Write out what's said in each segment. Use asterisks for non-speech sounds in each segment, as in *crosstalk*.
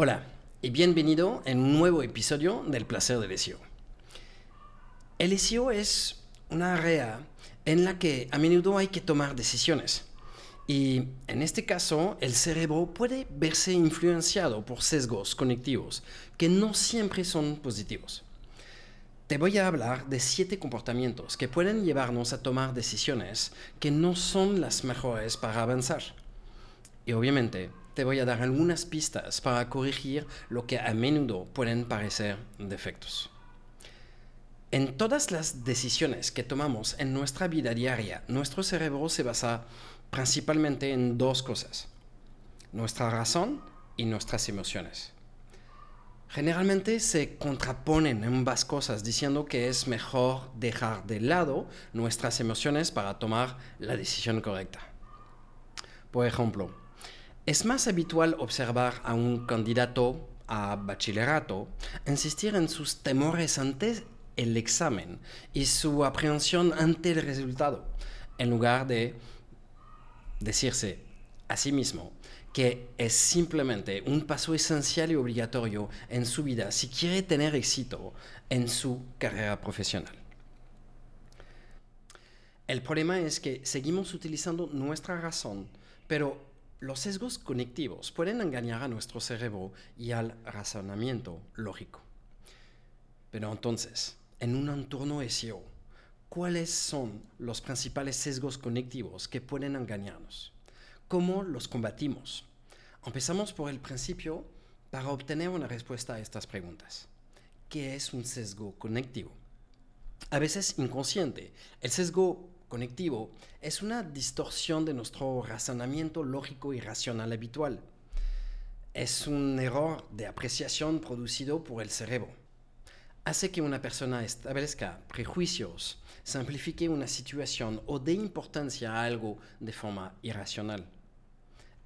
Hola y bienvenido en un nuevo episodio del placer del SEO. El SEO es una área en la que a menudo hay que tomar decisiones. Y en este caso, el cerebro puede verse influenciado por sesgos conectivos que no siempre son positivos. Te voy a hablar de siete comportamientos que pueden llevarnos a tomar decisiones que no son las mejores para avanzar. Y obviamente te voy a dar algunas pistas para corregir lo que a menudo pueden parecer defectos. En todas las decisiones que tomamos en nuestra vida diaria, nuestro cerebro se basa principalmente en dos cosas, nuestra razón y nuestras emociones. Generalmente se contraponen ambas cosas diciendo que es mejor dejar de lado nuestras emociones para tomar la decisión correcta. Por ejemplo, es más habitual observar a un candidato a bachillerato insistir en sus temores ante el examen y su aprehensión ante el resultado, en lugar de decirse a sí mismo que es simplemente un paso esencial y obligatorio en su vida si quiere tener éxito en su carrera profesional. El problema es que seguimos utilizando nuestra razón, pero los sesgos conectivos pueden engañar a nuestro cerebro y al razonamiento lógico. Pero entonces, en un entorno SEO, ¿cuáles son los principales sesgos conectivos que pueden engañarnos? ¿Cómo los combatimos? Empezamos por el principio para obtener una respuesta a estas preguntas. ¿Qué es un sesgo conectivo? A veces inconsciente, el sesgo conectivo es una distorsión de nuestro razonamiento lógico y racional habitual. Es un error de apreciación producido por el cerebro. Hace que una persona establezca prejuicios, simplifique una situación o dé importancia a algo de forma irracional.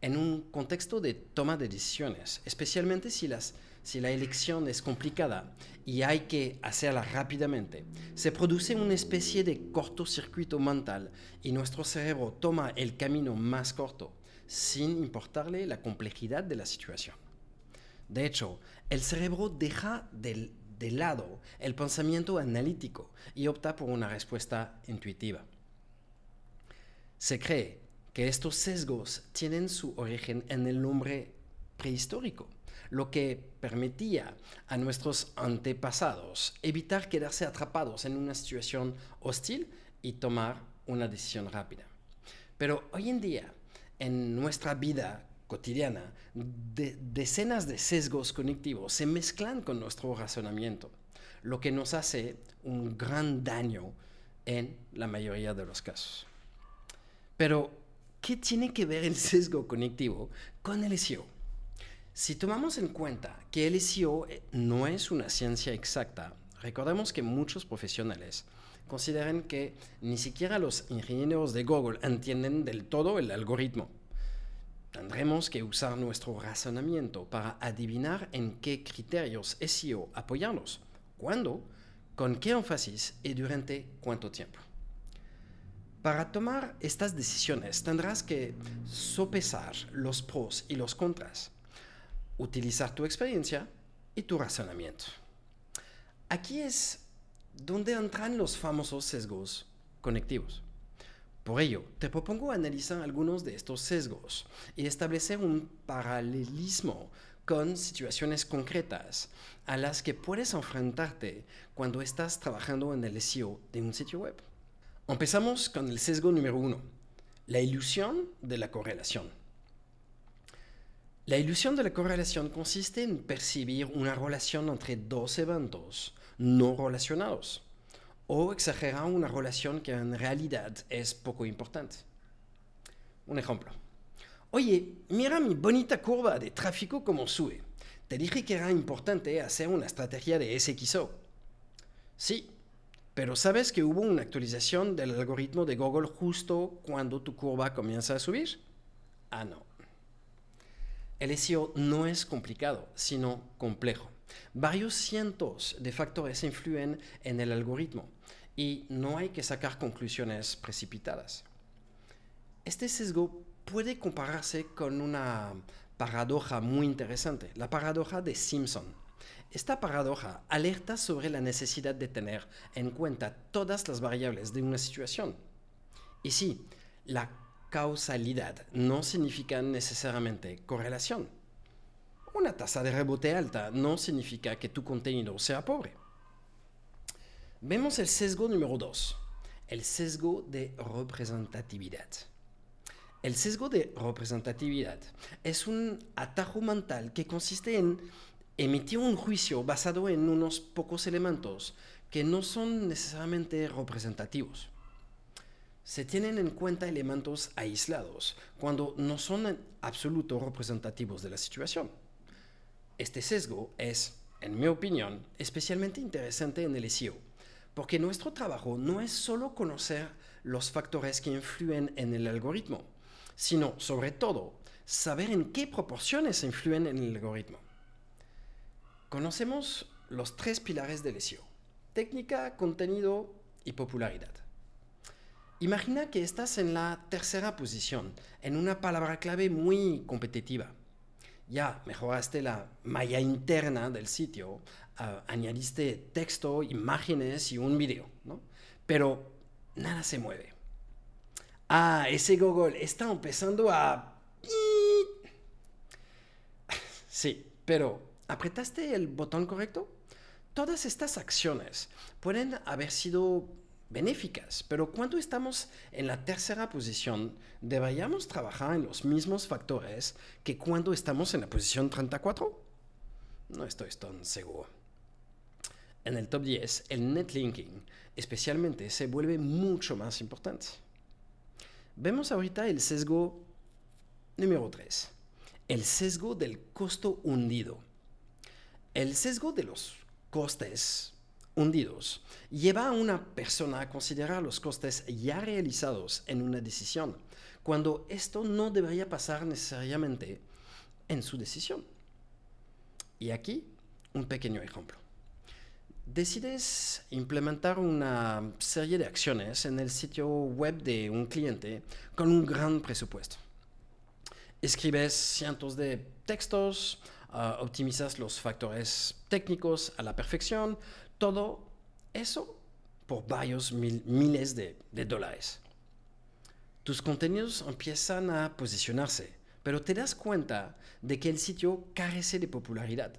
En un contexto de toma de decisiones, especialmente si las si la elección es complicada y hay que hacerla rápidamente, se produce una especie de cortocircuito mental y nuestro cerebro toma el camino más corto, sin importarle la complejidad de la situación. De hecho, el cerebro deja de, lado el pensamiento analítico y opta por una respuesta intuitiva. Se cree que estos sesgos tienen su origen en el hombre prehistórico lo que permitía a nuestros antepasados evitar quedarse atrapados en una situación hostil y tomar una decisión rápida. Pero hoy en día, en nuestra vida cotidiana, decenas de sesgos cognitivos se mezclan con nuestro razonamiento, lo que nos hace un gran daño en la mayoría de los casos. Pero, ¿qué tiene que ver el sesgo cognitivo con el SEO? Si tomamos en cuenta que el SEO eh, no es una ciencia exacta, recordemos que muchos profesionales consideran que ni siquiera los ingenieros de Google entienden del todo el algoritmo. Tendremos que usar nuestro razonamiento para adivinar en qué criterios SEO apoyarnos, cuándo, con qué énfasis y durante cuánto tiempo. Para tomar estas decisiones tendrás que sopesar los pros y los contras utilizar tu experiencia y tu razonamiento. Aquí es donde entran los famosos sesgos conectivos. Por ello, te propongo analizar algunos de estos sesgos y establecer un paralelismo con situaciones concretas a las que puedes enfrentarte cuando estás trabajando en el SEO de un sitio web. Empezamos con el sesgo número uno, la ilusión de la correlación. La ilusión de la correlación consiste en percibir una relación entre dos eventos no relacionados o exagerar una relación que en realidad es poco importante. Un ejemplo. Oye, mira mi bonita curva de tráfico como sube. Te dije que era importante hacer una estrategia de SXO. Sí, pero ¿sabes que hubo una actualización del algoritmo de Google justo cuando tu curva comienza a subir? Ah, no. El SEO no es complicado, sino complejo. Varios cientos de factores influyen en el algoritmo y no hay que sacar conclusiones precipitadas. Este sesgo puede compararse con una paradoja muy interesante, la paradoja de Simpson. Esta paradoja alerta sobre la necesidad de tener en cuenta todas las variables de una situación. Y sí, la causalidad no significa necesariamente correlación. Una tasa de rebote alta no significa que tu contenido sea pobre. Vemos el sesgo número 2, el sesgo de representatividad. El sesgo de representatividad es un atajo mental que consiste en emitir un juicio basado en unos pocos elementos que no son necesariamente representativos. Se tienen en cuenta elementos aislados cuando no son en absoluto representativos de la situación. Este sesgo es, en mi opinión, especialmente interesante en el SEO, porque nuestro trabajo no es solo conocer los factores que influyen en el algoritmo, sino, sobre todo, saber en qué proporciones influyen en el algoritmo. Conocemos los tres pilares del SEO, técnica, contenido y popularidad. Imagina que estás en la tercera posición, en una palabra clave muy competitiva. Ya mejoraste la malla interna del sitio, añadiste texto, imágenes y un video, ¿no? Pero nada se mueve. Ah, ese Google está empezando a... *laughs* Sí, pero ¿apretaste el botón correcto? Todas estas acciones pueden haber sido benéficas, pero cuando estamos en la tercera posición, ¿deberíamos trabajar en los mismos factores que cuando estamos en la posición 34? No estoy tan seguro. En el top 10, el netlinking especialmente se vuelve mucho más importante. Vemos ahorita el sesgo número 3, el sesgo del costo hundido. El sesgo de los costes hundidos lleva a una persona a considerar los costes ya realizados en una decisión, cuando esto no debería pasar necesariamente en su decisión. Y aquí un pequeño ejemplo. Decides implementar una serie de acciones en el sitio web de un cliente con un gran presupuesto. Escribes cientos de textos, ah, optimizas los factores técnicos a la perfección, todo eso por varios miles de, de dólares. Tus contenidos empiezan a posicionarse, pero te das cuenta de que el sitio carece de popularidad.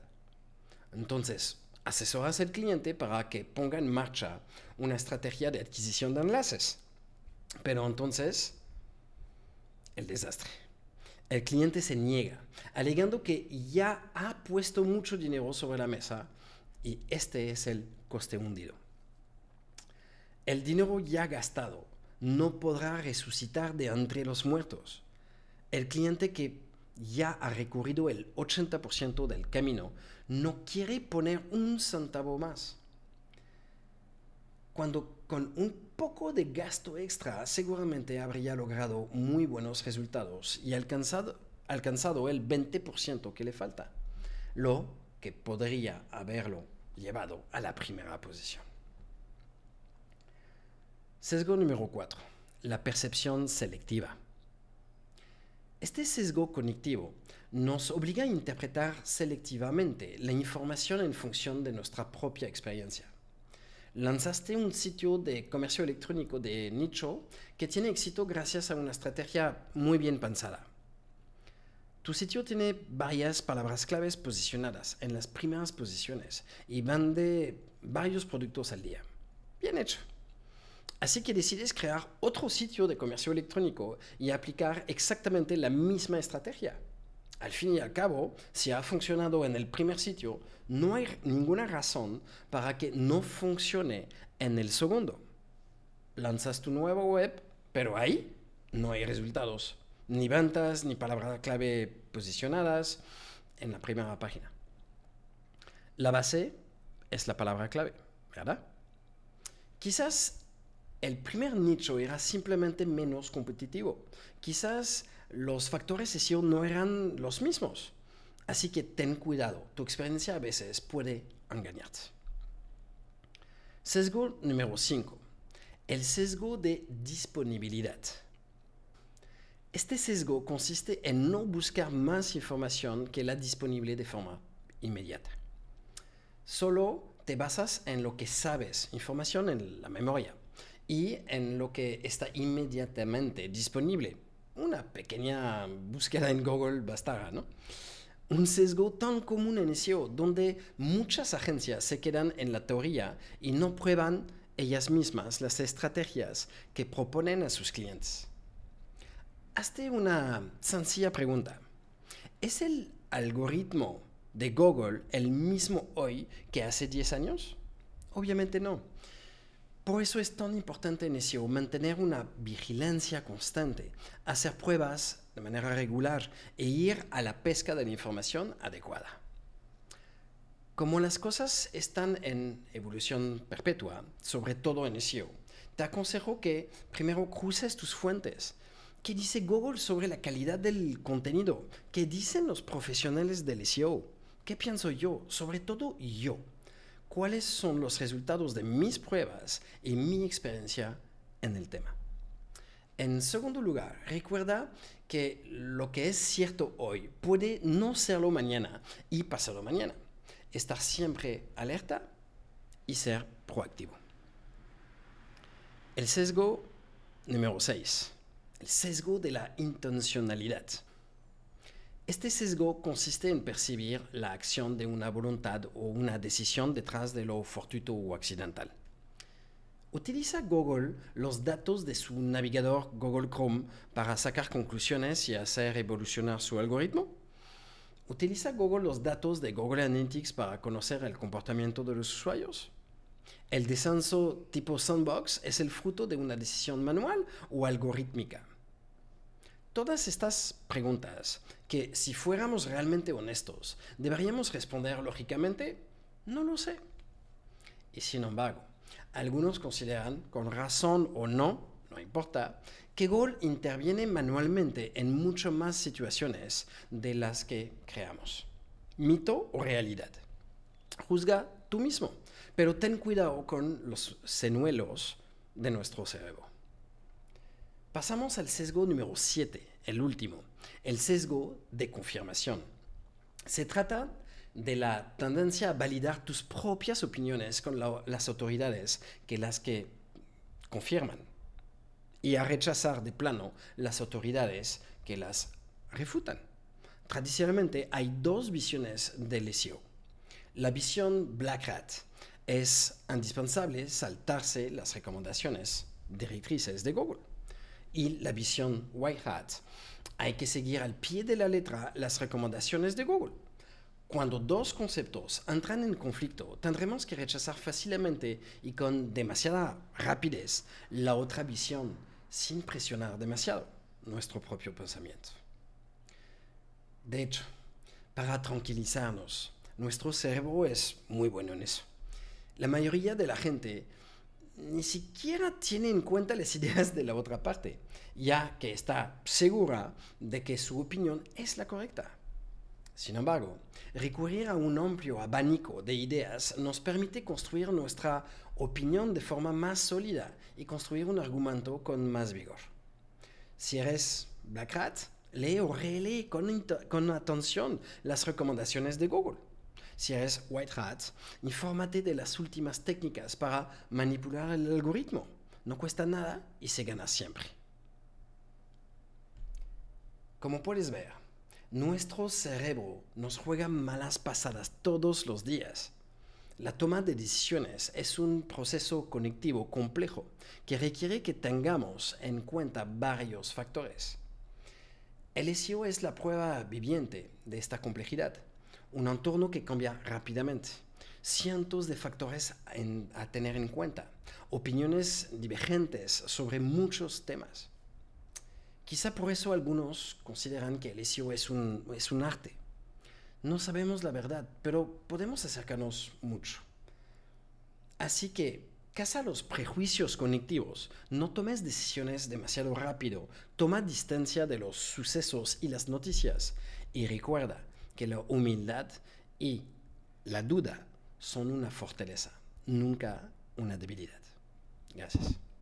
Entonces, asesoras al cliente para que ponga en marcha una estrategia de adquisición de enlaces. Pero entonces, el desastre. El cliente se niega, alegando que ya ha puesto mucho dinero sobre la mesa y este es el coste hundido. El dinero ya gastado no podrá resucitar de entre los muertos. El cliente que ya ha recorrido el 80% del camino no quiere poner un centavo más. Cuando con un poco de gasto extra seguramente habría logrado muy buenos resultados y alcanzado, el 20% que le falta, lo que podría haberlo llevado a la primera posición. Sesgo número 4. La percepción selectiva. Este sesgo cognitivo nos obliga a interpretar selectivamente la información en función de nuestra propia experiencia. Lanzaste un sitio de comercio electrónico de nicho que tiene éxito gracias a una estrategia muy bien pensada. Tu sitio tiene varias palabras claves posicionadas en las primeras posiciones y vende varios productos al día. Bien hecho. Así que decides crear otro sitio de comercio electrónico y aplicar exactamente la misma estrategia. Al fin y al cabo, si ha funcionado en el primer sitio, no hay ninguna razón para que no funcione en el segundo. Lanzas tu nueva web, pero ahí no hay resultados ni ventas, ni palabras clave posicionadas en la primera página. La base es la palabra clave, ¿verdad? Quizás el primer nicho era simplemente menos competitivo. Quizás los factores SEO no eran los mismos. Así que ten cuidado, tu experiencia a veces puede engañarte. Sesgo número 5. El sesgo de disponibilidad. Este sesgo consiste en no buscar más información que la disponible de forma inmediata. Solo te basas en lo que sabes, información en la memoria, y en lo que está inmediatamente disponible. Una pequeña búsqueda en Google bastará, ¿no? Un sesgo tan común en SEO, donde muchas agencias se quedan en la teoría y no prueban ellas mismas las estrategias que proponen a sus clientes. Hazte una sencilla pregunta. ¿Es el algoritmo de Google el mismo hoy que hace 10 años? Obviamente no. Por eso es tan importante en SEO mantener una vigilancia constante, hacer pruebas de manera regular e ir a la pesca de la información adecuada. Como las cosas están en evolución perpetua, sobre todo en SEO, te aconsejo que primero cruces tus fuentes. ¿Qué dice Google sobre la calidad del contenido? ¿Qué dicen los profesionales del SEO? ¿Qué pienso yo? Sobre todo yo cuáles son los resultados de mis pruebas y mi experiencia en el tema. En segundo lugar, recuerda que lo que es cierto hoy puede no serlo mañana y pasarlo mañana. Estar siempre alerta y ser proactivo. El sesgo número 6. El sesgo de la intencionalidad. Este sesgo consiste en percibir la acción de una voluntad o una decisión detrás de lo fortuito o accidental. ¿Utiliza Google los datos de su navegador Google Chrome para sacar conclusiones y hacer evolucionar su algoritmo? ¿Utiliza Google los datos de Google Analytics para conocer el comportamiento de los usuarios? ¿El descenso tipo sandbox es el fruto de una decisión manual o algorítmica? Todas estas preguntas, que si fuéramos realmente honestos, deberíamos responder lógicamente, no lo sé. Y sin embargo, algunos consideran, con razón o no, no importa, que Google interviene manualmente en mucho más situaciones de las que creamos. Mito o realidad. Juzga tú mismo, pero ten cuidado con los señuelos de nuestro cerebro. Pasamos al sesgo número 7, el último, el sesgo de confirmación. Se trata de la tendencia a validar tus propias opiniones con las autoridades que las que confirman y a rechazar de plano las autoridades que las refutan. Tradicionalmente hay dos visiones del SEO. La visión Black Hat es indispensable saltarse las recomendaciones directrices de Google y la visión White Hat. Hay que seguir al pie de la letra las recomendaciones de Google. Cuando dos conceptos entran en conflicto, tendremos que rechazar fácilmente y con demasiada rapidez la otra visión sin presionar demasiado nuestro propio pensamiento. De hecho, para tranquilizarnos, nuestro cerebro es muy bueno en eso. La mayoría de la gente ni siquiera tiene en cuenta las ideas de la otra parte, ya que está segura de que su opinión es la correcta. Sin embargo, recurrir a un amplio abanico de ideas nos permite construir nuestra opinión de forma más sólida y construir un argumento con más vigor. Si eres Black Hat, lee o relee con atención las recomendaciones de Google si eres White Hat, infórmate de las últimas técnicas para manipular el algoritmo. No cuesta nada y se gana siempre. Como puedes ver, nuestro cerebro nos juega malas pasadas todos los días. La toma de decisiones es un proceso conectivo complejo que requiere que tengamos en cuenta varios factores. El SEO es la prueba viviente de esta complejidad un entorno que cambia rápidamente, cientos de factores a tener en cuenta, opiniones divergentes sobre muchos temas. Quizá por eso algunos consideran que el SEO es un, es un arte. No sabemos la verdad, pero podemos acercarnos mucho. Así que Caza los prejuicios cognitivos, no tomes decisiones demasiado rápido, toma distancia de los sucesos y las noticias y recuerda, que la humildad y la duda son una fortaleza, nunca una debilidad. Gracias.